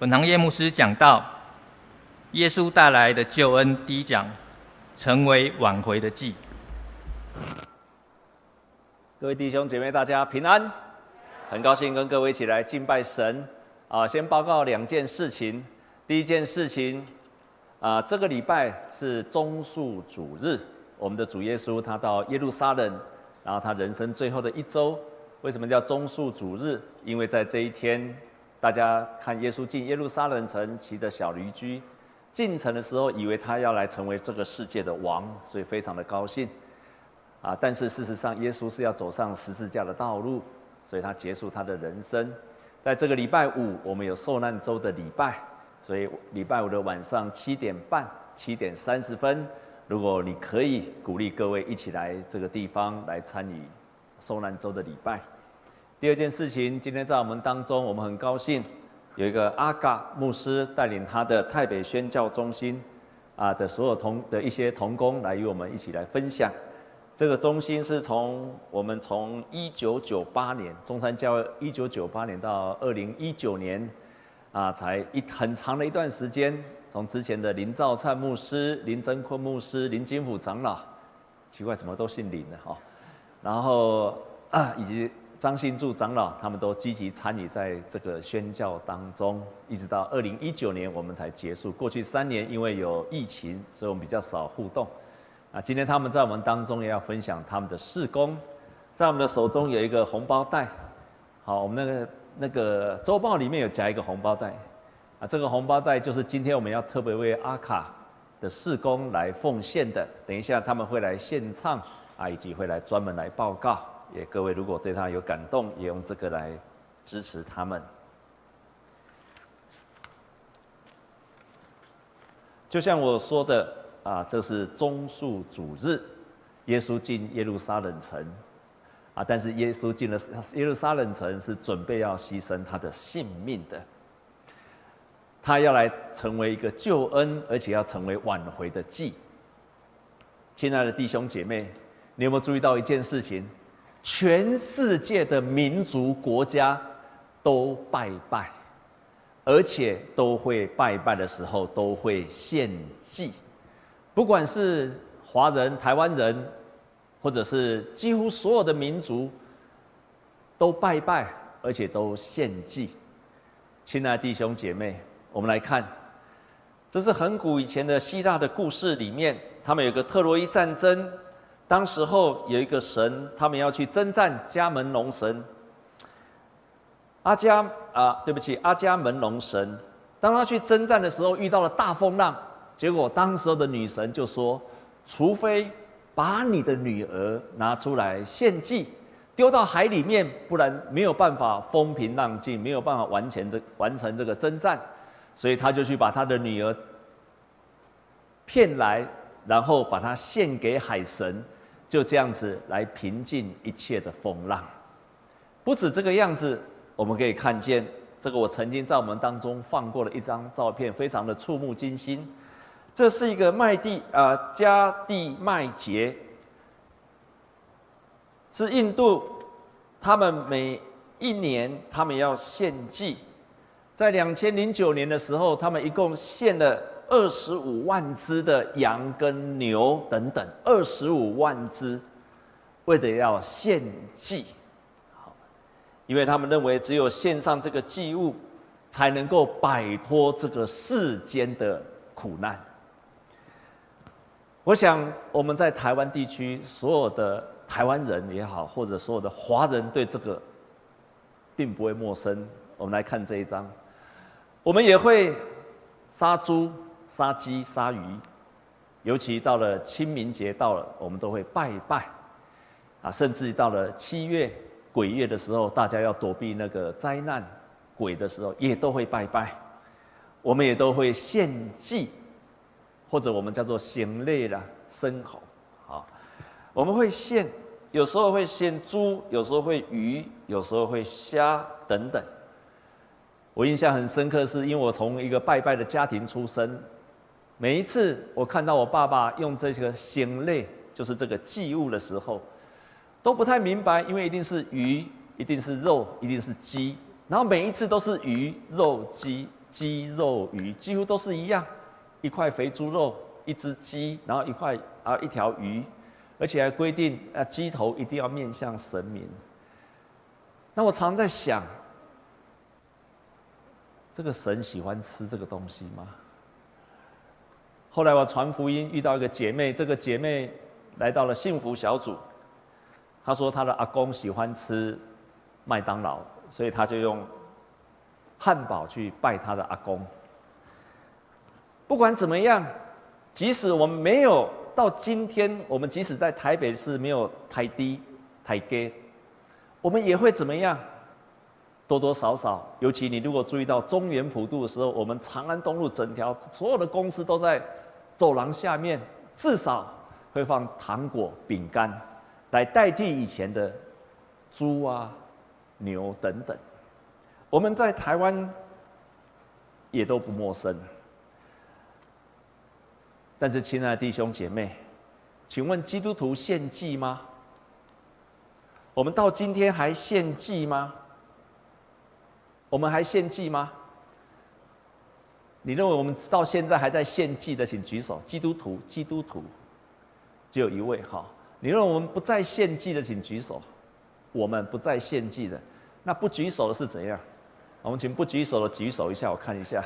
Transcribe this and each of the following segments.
本堂叶牧师讲到，耶稣带来的救恩第一讲，成为挽回的祭。各位弟兄姐妹，大家平安，很高兴跟各位一起来敬拜神。啊，先报告两件事情。第一件事情，啊，这个礼拜是棕树主日，我们的主耶稣他到耶路撒冷，然后他人生最后的一周。为什么叫棕树主日？因为在这一天。大家看耶稣进耶路撒冷城，骑着小驴驹进城的时候，以为他要来成为这个世界的王，所以非常的高兴。啊，但是事实上，耶稣是要走上十字架的道路，所以他结束他的人生。在这个礼拜五，我们有受难周的礼拜，所以礼拜五的晚上七点半、七点三十分，如果你可以鼓励各位一起来这个地方来参与受难周的礼拜。第二件事情，今天在我们当中，我们很高兴有一个阿嘎牧师带领他的泰北宣教中心啊的所有同的一些同工来与我们一起来分享。这个中心是从我们从一九九八年中山教一九九八年到二零一九年啊，才一很长的一段时间，从之前的林兆灿牧师、林真坤牧师、林金虎长老，奇怪怎么都姓林的哈，然后啊以及。张新柱长老他们都积极参与在这个宣教当中，一直到二零一九年我们才结束。过去三年因为有疫情，所以我们比较少互动。啊，今天他们在我们当中也要分享他们的事工，在我们的手中有一个红包袋。好，我们那个那个周报里面有夹一个红包袋，啊，这个红包袋就是今天我们要特别为阿卡的事工来奉献的。等一下他们会来献唱，啊，以及会来专门来报告。也各位如果对他有感动，也用这个来支持他们。就像我说的啊，这是棕树主日，耶稣进耶路撒冷城啊，但是耶稣进了耶路撒冷城是准备要牺牲他的性命的，他要来成为一个救恩，而且要成为挽回的祭。亲爱的弟兄姐妹，你有没有注意到一件事情？全世界的民族国家都拜拜，而且都会拜拜的时候都会献祭，不管是华人、台湾人，或者是几乎所有的民族，都拜拜，而且都献祭。亲爱的弟兄姐妹，我们来看，这是很古以前的希腊的故事里面，他们有个特洛伊战争。当时候有一个神，他们要去征战迦门龙神。阿迦啊，对不起，阿迦门龙神。当他去征战的时候，遇到了大风浪，结果当时候的女神就说：“除非把你的女儿拿出来献祭，丢到海里面，不然没有办法风平浪静，没有办法完成这完成这个征战。”所以他就去把他的女儿骗来，然后把她献给海神。就这样子来平静一切的风浪。不止这个样子，我们可以看见这个。我曾经在我们当中放过了一张照片，非常的触目惊心。这是一个麦地啊，加地麦节，是印度，他们每一年他们要献祭，在两千零九年的时候，他们一共献了。二十五万只的羊跟牛等等，二十五万只，为了要献祭，好，因为他们认为只有献上这个祭物，才能够摆脱这个世间的苦难。我想我们在台湾地区所有的台湾人也好，或者所有的华人对这个并不会陌生。我们来看这一张，我们也会杀猪。杀鸡杀鱼，尤其到了清明节到了，我们都会拜拜，啊，甚至到了七月鬼月的时候，大家要躲避那个灾难鬼的时候，也都会拜拜。我们也都会献祭，或者我们叫做献类啦，牲口，好，我们会献，有时候会献猪，有时候会鱼，有时候会虾等等。我印象很深刻，是因为我从一个拜拜的家庭出生。每一次我看到我爸爸用这个献类，就是这个祭物的时候，都不太明白，因为一定是鱼，一定是肉，一定是鸡，然后每一次都是鱼肉鸡鸡肉鱼，几乎都是一样，一块肥猪肉，一只鸡，然后一块啊一条鱼，而且还规定啊鸡头一定要面向神明。那我常在想，这个神喜欢吃这个东西吗？后来我传福音遇到一个姐妹，这个姐妹来到了幸福小组，她说她的阿公喜欢吃麦当劳，所以她就用汉堡去拜她的阿公。不管怎么样，即使我们没有到今天，我们即使在台北市没有台低台阶。我们也会怎么样？多多少少，尤其你如果注意到中原普渡的时候，我们长安东路整条所有的公司都在走廊下面，至少会放糖果、饼干，来代替以前的猪啊、牛等等。我们在台湾也都不陌生。但是，亲爱的弟兄姐妹，请问基督徒献祭吗？我们到今天还献祭吗？我们还献祭吗？你认为我们到现在还在献祭的，请举手。基督徒，基督徒，只有一位哈。你认为我们不再献祭的，请举手。我们不再献祭的，那不举手的是怎样？我们请不举手的举手一下，我看一下。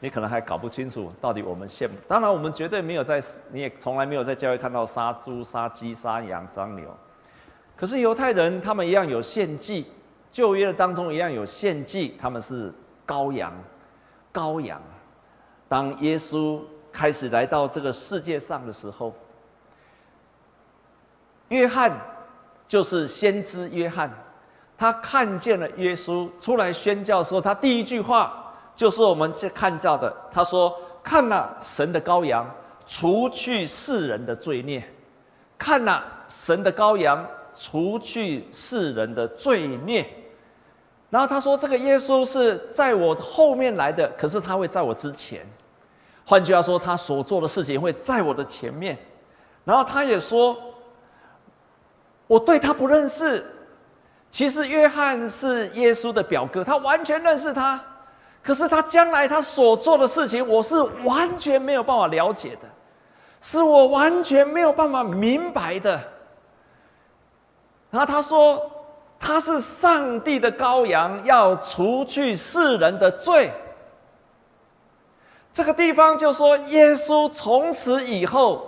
你可能还搞不清楚到底我们献。当然，我们绝对没有在，你也从来没有在教会看到杀猪、杀鸡、杀羊、杀牛。可是犹太人他们一样有献祭，旧约的当中一样有献祭，他们是羔羊，羔羊。当耶稣开始来到这个世界上的时候，约翰就是先知约翰，他看见了耶稣出来宣教的时候，他第一句话就是我们这看到的，他说：“看哪，神的羔羊，除去世人的罪孽；看哪，神的羔羊。”除去世人的罪孽，然后他说：“这个耶稣是在我后面来的，可是他会在我之前。换句话说，他所做的事情会在我的前面。然后他也说，我对他不认识。其实约翰是耶稣的表哥，他完全认识他。可是他将来他所做的事情，我是完全没有办法了解的，是我完全没有办法明白的。”然后他说：“他是上帝的羔羊，要除去世人的罪。”这个地方就说，耶稣从此以后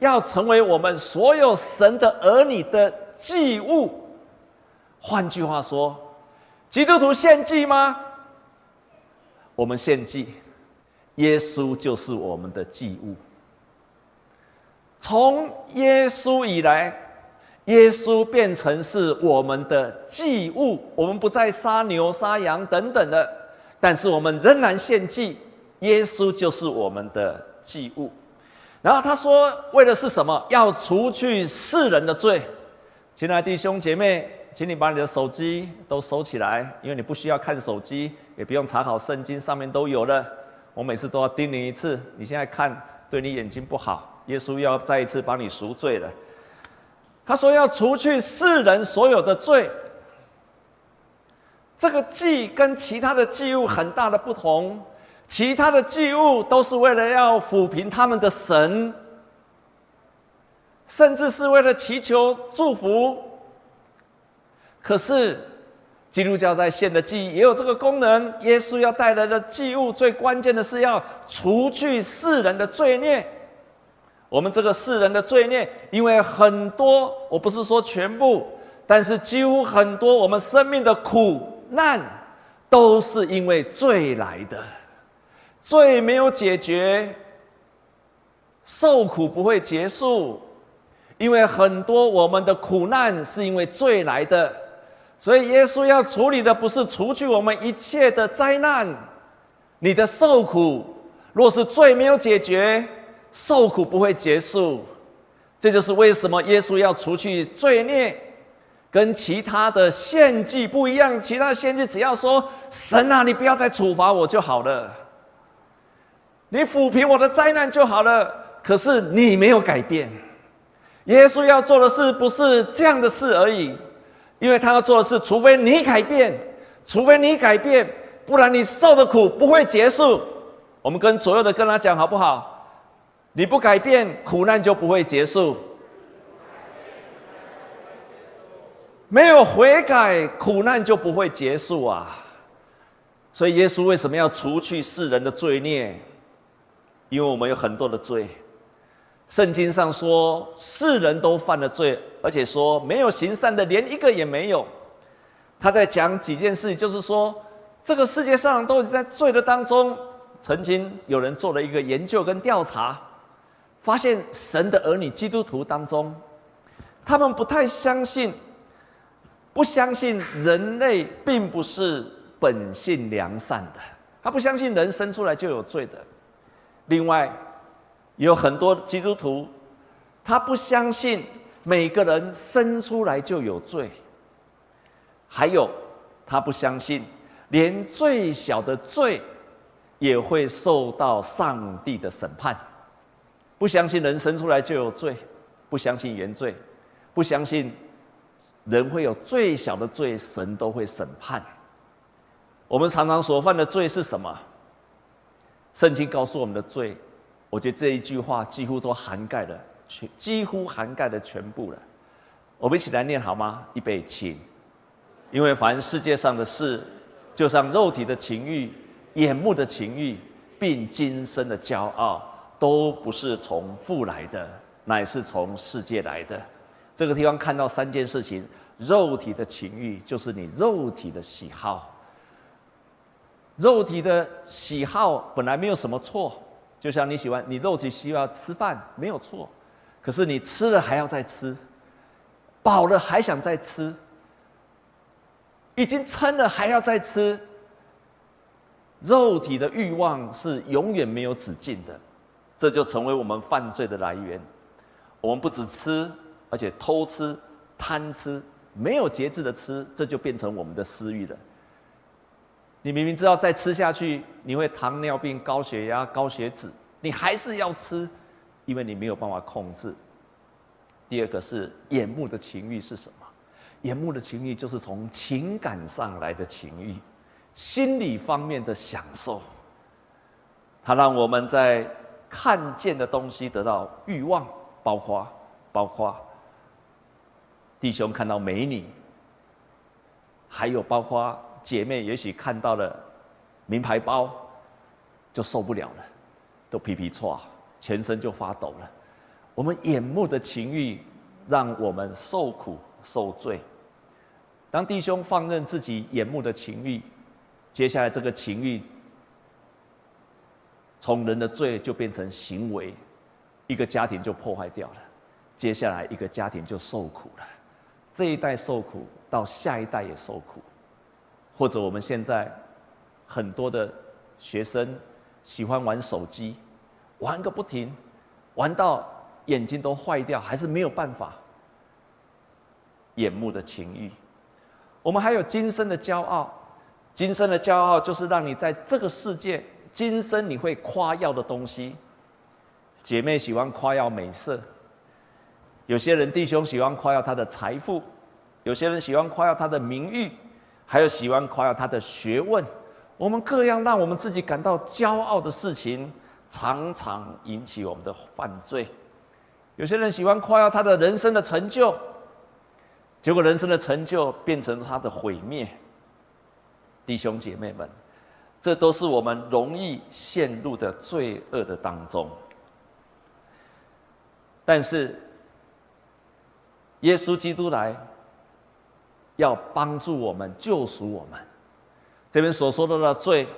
要成为我们所有神的儿女的祭物。换句话说，基督徒献祭吗？我们献祭，耶稣就是我们的祭物。从耶稣以来。耶稣变成是我们的祭物，我们不再杀牛、杀羊等等的，但是我们仍然献祭。耶稣就是我们的祭物。然后他说，为的是什么？要除去世人的罪。亲爱的弟兄姐妹，请你把你的手机都收起来，因为你不需要看手机，也不用查考圣经，上面都有了。我每次都要叮咛一次，你现在看对你眼睛不好。耶稣要再一次帮你赎罪了。他说要除去世人所有的罪。这个祭跟其他的祭物很大的不同，其他的祭物都是为了要抚平他们的神，甚至是为了祈求祝福。可是基督教在献的祭也有这个功能，耶稣要带来的祭物最关键的是要除去世人的罪孽。我们这个世人的罪孽，因为很多，我不是说全部，但是几乎很多我们生命的苦难，都是因为罪来的。罪没有解决，受苦不会结束，因为很多我们的苦难是因为罪来的，所以耶稣要处理的不是除去我们一切的灾难，你的受苦，若是罪没有解决。受苦不会结束，这就是为什么耶稣要除去罪孽，跟其他的献祭不一样。其他的献祭只要说：“神啊，你不要再处罚我就好了，你抚平我的灾难就好了。”可是你没有改变。耶稣要做的事不是这样的事而已，因为他要做的是，除非你改变，除非你改变，不然你受的苦不会结束。我们跟所有的跟他讲好不好？你不改变，苦难就不会结束。没有悔改，苦难就不会结束啊！所以耶稣为什么要除去世人的罪孽？因为我们有很多的罪。圣经上说，世人都犯了罪，而且说没有行善的，连一个也没有。他在讲几件事，就是说，这个世界上都在罪的当中。曾经有人做了一个研究跟调查，发现神的儿女基督徒当中，他们不太相信。不相信人类并不是本性良善的，他不相信人生出来就有罪的。另外，有很多基督徒，他不相信每个人生出来就有罪。还有，他不相信连最小的罪也会受到上帝的审判。不相信人生出来就有罪，不相信原罪，不相信。人会有最小的罪，神都会审判。我们常常所犯的罪是什么？圣经告诉我们的罪，我觉得这一句话几乎都涵盖了全，几乎涵盖了全部了。我们一起来念好吗？预备起。因为凡世界上的事，就像肉体的情欲、眼目的情欲，并今生的骄傲，都不是从父来的，乃是从世界来的。这个地方看到三件事情。肉体的情欲就是你肉体的喜好，肉体的喜好本来没有什么错，就像你喜欢你肉体需要吃饭没有错，可是你吃了还要再吃，饱了还想再吃，已经撑了还要再吃，肉体的欲望是永远没有止境的，这就成为我们犯罪的来源。我们不只吃，而且偷吃、贪吃。没有节制的吃，这就变成我们的私欲了。你明明知道再吃下去你会糖尿病、高血压、高血脂，你还是要吃，因为你没有办法控制。第二个是眼目的情欲是什么？眼目的情欲就是从情感上来的情欲，心理方面的享受。它让我们在看见的东西得到欲望，包括包括。弟兄看到美女，还有包括姐妹，也许看到了名牌包，就受不了了，都皮皮剉，全身就发抖了。我们眼目的情欲，让我们受苦受罪。当弟兄放任自己眼目的情欲，接下来这个情欲，从人的罪就变成行为，一个家庭就破坏掉了，接下来一个家庭就受苦了。这一代受苦，到下一代也受苦，或者我们现在很多的学生喜欢玩手机，玩个不停，玩到眼睛都坏掉，还是没有办法。眼目的情欲，我们还有今生的骄傲，今生的骄傲就是让你在这个世界，今生你会夸耀的东西。姐妹喜欢夸耀美色。有些人弟兄喜欢夸耀他的财富，有些人喜欢夸耀他的名誉，还有喜欢夸耀他的学问。我们各样让我们自己感到骄傲的事情，常常引起我们的犯罪。有些人喜欢夸耀他的人生的成就，结果人生的成就变成他的毁灭。弟兄姐妹们，这都是我们容易陷入的罪恶的当中。但是，耶稣基督来，要帮助我们、救赎我们。这边所说的的罪，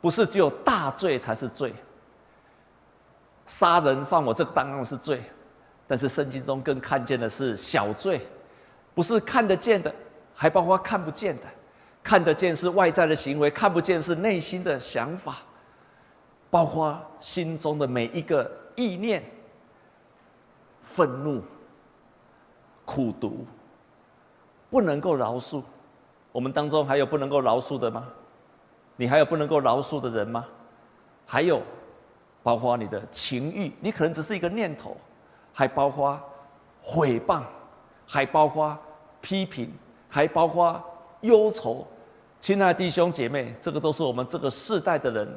不是只有大罪才是罪。杀人放火，这个当然是罪，但是圣经中更看见的是小罪，不是看得见的，还包括看不见的。看得见是外在的行为，看不见是内心的想法，包括心中的每一个意念、愤怒。苦毒，不能够饶恕。我们当中还有不能够饶恕的吗？你还有不能够饶恕的人吗？还有，包括你的情欲，你可能只是一个念头，还包括诽谤，还包括批评，还包括忧愁，亲爱的弟兄姐妹，这个都是我们这个世代的人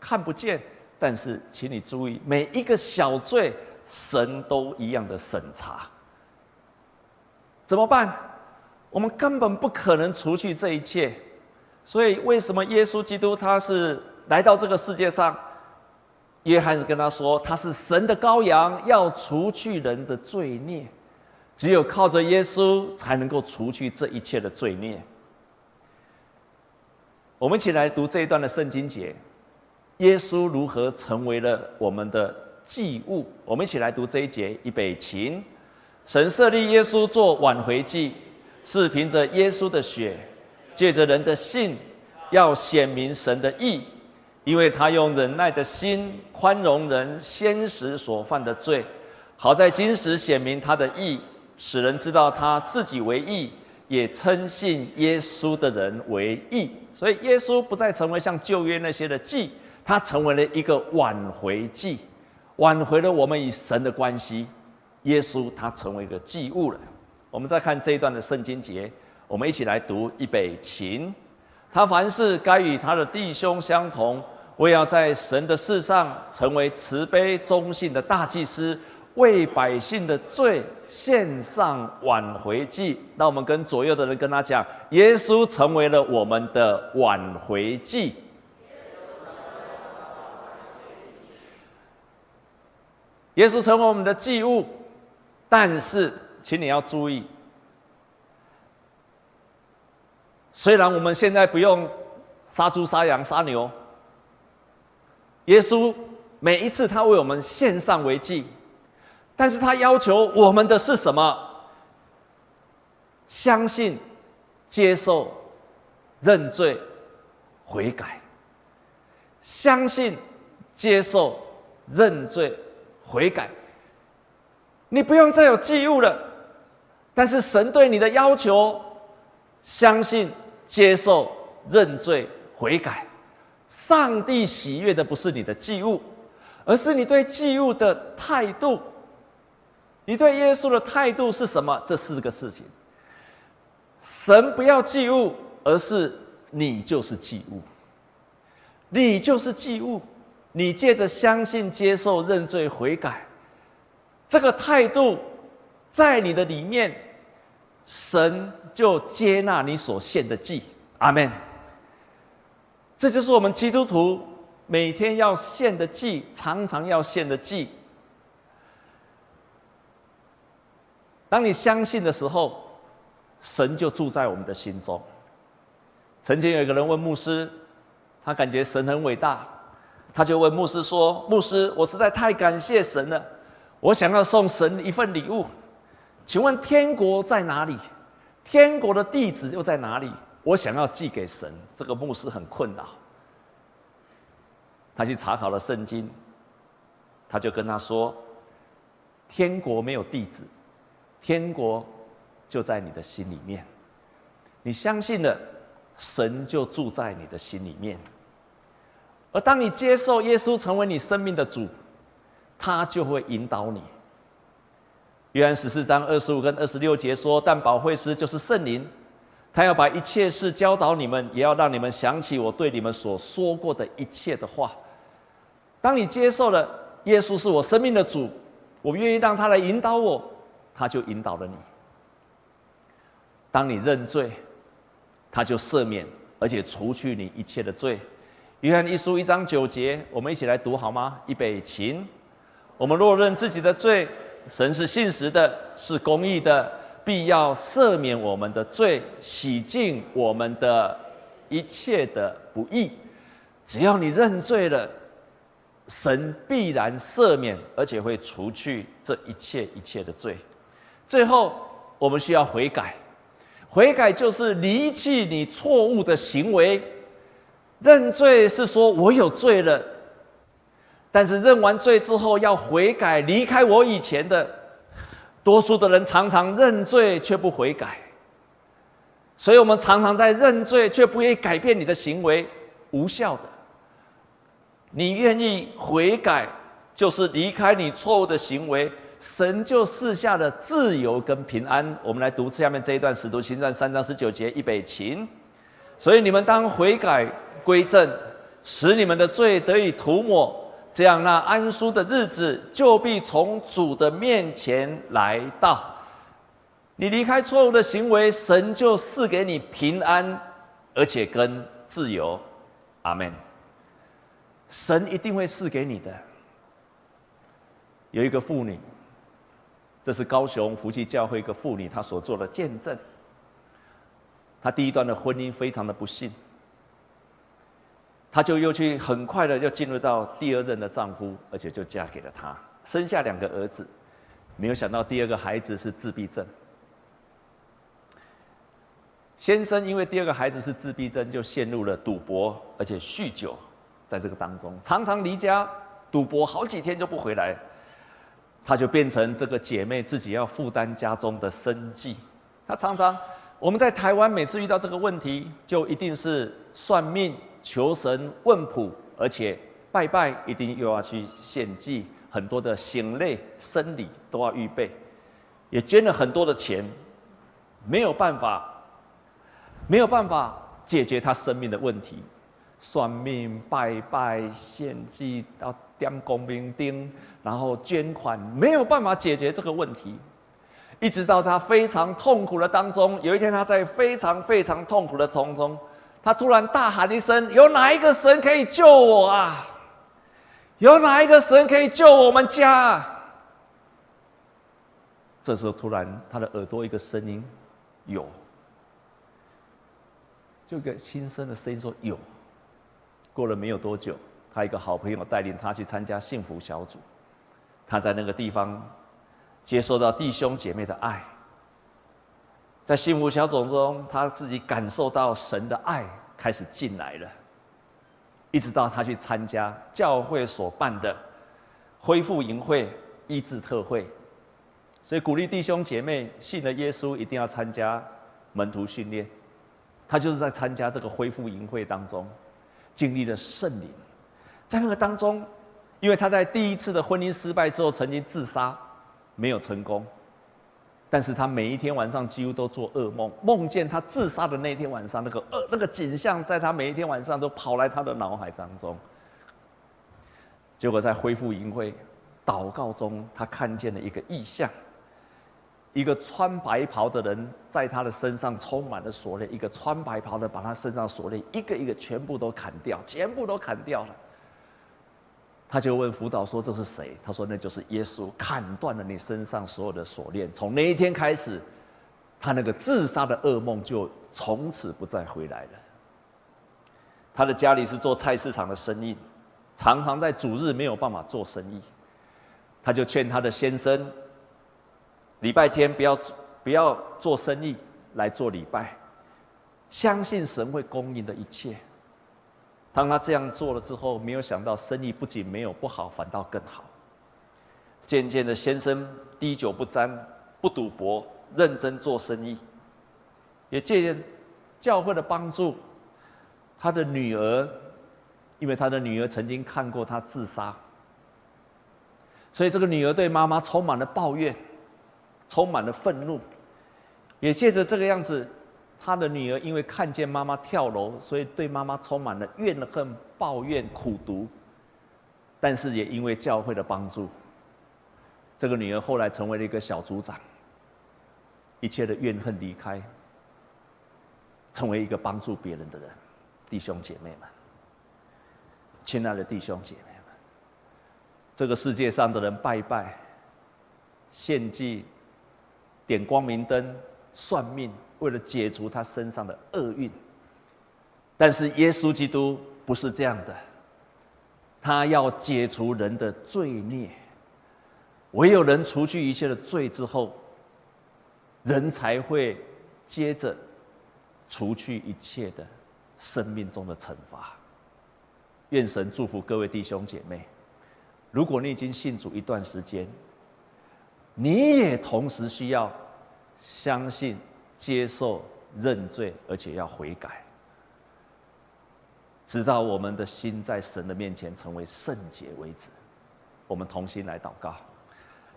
看不见，但是请你注意，每一个小罪，神都一样的审查。怎么办？我们根本不可能除去这一切。所以，为什么耶稣基督他是来到这个世界上？约翰是跟他说，他是神的羔羊，要除去人的罪孽。只有靠着耶稣，才能够除去这一切的罪孽。我们一起来读这一段的圣经节：耶稣如何成为了我们的祭物？我们一起来读这一节，预备起。神设立耶稣做挽回祭，是凭着耶稣的血，借着人的信，要显明神的义，因为他用忍耐的心宽容人先时所犯的罪，好在今时显明他的义。使人知道他自己为义，也称信耶稣的人为义。所以耶稣不再成为像旧约那些的祭，他成为了一个挽回祭，挽回了我们与神的关系。耶稣他成为一个祭物了。我们再看这一段的圣经节，我们一起来读预备起。他凡事该与他的弟兄相同，为要在神的事上成为慈悲忠信的大祭司。为百姓的罪献上挽回祭，那我们跟左右的人跟他讲，耶稣成为了我们的挽回祭。耶稣成为我们的祭物，但是，请你要注意，虽然我们现在不用杀猪、杀羊、杀牛，耶稣每一次他为我们献上为祭。但是他要求我们的是什么？相信、接受、认罪、悔改。相信、接受、认罪、悔改。你不用再有祭物了，但是神对你的要求：相信、接受、认罪、悔改。上帝喜悦的不是你的祭物，而是你对祭物的态度。你对耶稣的态度是什么？这四个事情，神不要祭物，而是你就是祭物。你就是祭物，你借着相信、接受、认罪、悔改，这个态度在你的里面，神就接纳你所献的祭。阿门。这就是我们基督徒每天要献的祭，常常要献的祭。当你相信的时候，神就住在我们的心中。曾经有一个人问牧师，他感觉神很伟大，他就问牧师说：“牧师，我实在太感谢神了，我想要送神一份礼物，请问天国在哪里？天国的地址又在哪里？我想要寄给神。”这个牧师很困扰，他去查考了圣经，他就跟他说：“天国没有地址。”天国就在你的心里面，你相信了，神就住在你的心里面。而当你接受耶稣成为你生命的主，他就会引导你。约翰十四章二十五跟二十六节说：“但保惠师就是圣灵，他要把一切事教导你们，也要让你们想起我对你们所说过的一切的话。”当你接受了耶稣是我生命的主，我愿意让他来引导我。他就引导了你。当你认罪，他就赦免，而且除去你一切的罪。约翰一书一章九节，我们一起来读好吗？预备起。我们若认自己的罪，神是信实的，是公义的，必要赦免我们的罪，洗净我们的一切的不义。只要你认罪了，神必然赦免，而且会除去这一切一切的罪。最后，我们需要悔改。悔改就是离弃你错误的行为。认罪是说我有罪了，但是认完罪之后要悔改，离开我以前的。多数的人常常认罪却不悔改，所以我们常常在认罪却不愿意改变你的行为，无效的。你愿意悔改，就是离开你错误的行为。神就赐下了自由跟平安。我们来读下面这一段《使徒行传》三章十九节，预备起。所以你们当悔改归正，使你们的罪得以涂抹。这样，那安舒的日子就必从主的面前来到。你离开错误的行为，神就赐给你平安，而且跟自由。阿门。神一定会赐给你的。有一个妇女，这是高雄福气教会一个妇女，她所做的见证。她第一段的婚姻非常的不幸。她就又去很快的就进入到第二任的丈夫，而且就嫁给了他，生下两个儿子。没有想到第二个孩子是自闭症。先生因为第二个孩子是自闭症，就陷入了赌博，而且酗酒，在这个当中常常离家赌博，好几天就不回来。他就变成这个姐妹自己要负担家中的生计。他常常我们在台湾每次遇到这个问题，就一定是算命。求神问卜，而且拜拜一定又要去献祭，很多的行类、生理都要预备，也捐了很多的钱，没有办法，没有办法解决他生命的问题。算命、拜拜、献祭，到点光明灯，然后捐款，没有办法解决这个问题，一直到他非常痛苦的当中，有一天他在非常非常痛苦的当中。他突然大喊一声：“有哪一个神可以救我啊？有哪一个神可以救我们家？”这时候，突然他的耳朵一个声音：“有。”就一个轻声的声音说：“有。”过了没有多久，他一个好朋友带领他去参加幸福小组，他在那个地方接受到弟兄姐妹的爱。在幸福小组中，他自己感受到神的爱开始进来了，一直到他去参加教会所办的恢复营会、医治特会，所以鼓励弟兄姐妹信了耶稣一定要参加门徒训练。他就是在参加这个恢复营会当中，经历了圣灵，在那个当中，因为他在第一次的婚姻失败之后，曾经自杀，没有成功。但是他每一天晚上几乎都做噩梦，梦见他自杀的那天晚上，那个噩那个景象，在他每一天晚上都跑来他的脑海当中。结果在恢复营会祷告中，他看见了一个异象，一个穿白袍的人在他的身上充满了锁链，一个穿白袍的把他身上锁链一个一个全部都砍掉，全部都砍掉了。他就问辅导说：“这是谁？”他说：“那就是耶稣，砍断了你身上所有的锁链。从那一天开始，他那个自杀的噩梦就从此不再回来了。”他的家里是做菜市场的生意，常常在主日没有办法做生意。他就劝他的先生，礼拜天不要不要做生意，来做礼拜，相信神会供应的一切。当他这样做了之后，没有想到生意不仅没有不好，反倒更好。渐渐的，先生滴酒不沾，不赌博，认真做生意。也借着教会的帮助，他的女儿，因为他的女儿曾经看过他自杀，所以这个女儿对妈妈充满了抱怨，充满了愤怒。也借着这个样子。他的女儿因为看见妈妈跳楼，所以对妈妈充满了怨恨、抱怨、苦毒。但是也因为教会的帮助，这个女儿后来成为了一个小组长，一切的怨恨离开，成为一个帮助别人的人。弟兄姐妹们，亲爱的弟兄姐妹们，这个世界上的人拜拜、献祭、点光明灯、算命。为了解除他身上的厄运，但是耶稣基督不是这样的，他要解除人的罪孽。唯有人除去一切的罪之后，人才会接着除去一切的生命中的惩罚。愿神祝福各位弟兄姐妹。如果你已经信主一段时间，你也同时需要相信。接受认罪，而且要悔改，直到我们的心在神的面前成为圣洁为止。我们同心来祷告，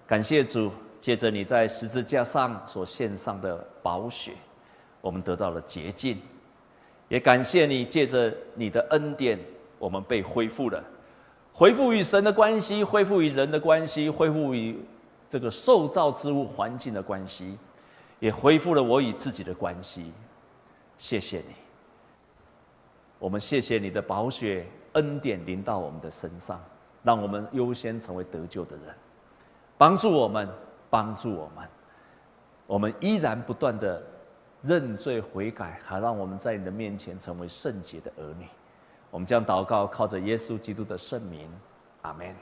感谢主，借着你在十字架上所献上的宝血，我们得到了洁净，也感谢你借着你的恩典，我们被恢复了，恢复与神的关系，恢复与人的关系，恢复与这个受造之物环境的关系，也恢复了我与自己的关系。谢谢你，我们谢谢你的宝血恩典临到我们的身上，让我们优先成为得救的人，帮助我们，帮助我们，我们依然不断的认罪悔改，还让我们在你的面前成为圣洁的儿女。我们将祷告，靠着耶稣基督的圣名，阿门。